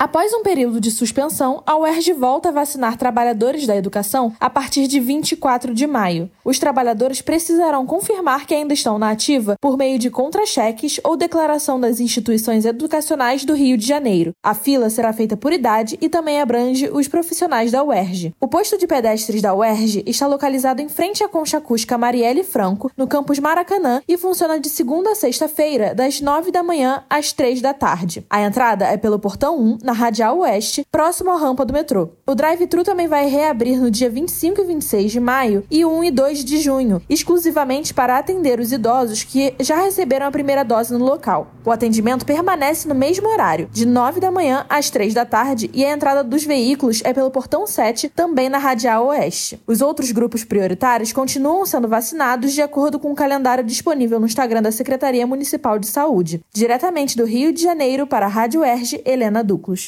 Após um período de suspensão, a UERJ volta a vacinar trabalhadores da educação a partir de 24 de maio. Os trabalhadores precisarão confirmar que ainda estão na ativa por meio de contra-cheques ou declaração das instituições educacionais do Rio de Janeiro. A fila será feita por idade e também abrange os profissionais da UERJ. O posto de pedestres da UERJ está localizado em frente à Concha Acústica Marielle Franco, no campus Maracanã, e funciona de segunda a sexta-feira, das 9 da manhã às 3 da tarde. A entrada é pelo portão 1, na Radial Oeste, próximo à rampa do metrô. O drive-thru também vai reabrir no dia 25 e 26 de maio e 1 e 2 de junho, exclusivamente para atender os idosos que já receberam a primeira dose no local. O atendimento permanece no mesmo horário, de 9 da manhã às 3 da tarde, e a entrada dos veículos é pelo portão 7, também na Radial Oeste. Os outros grupos prioritários continuam sendo vacinados de acordo com o calendário disponível no Instagram da Secretaria Municipal de Saúde. Diretamente do Rio de Janeiro para a Rádio Erge, Helena Duclos.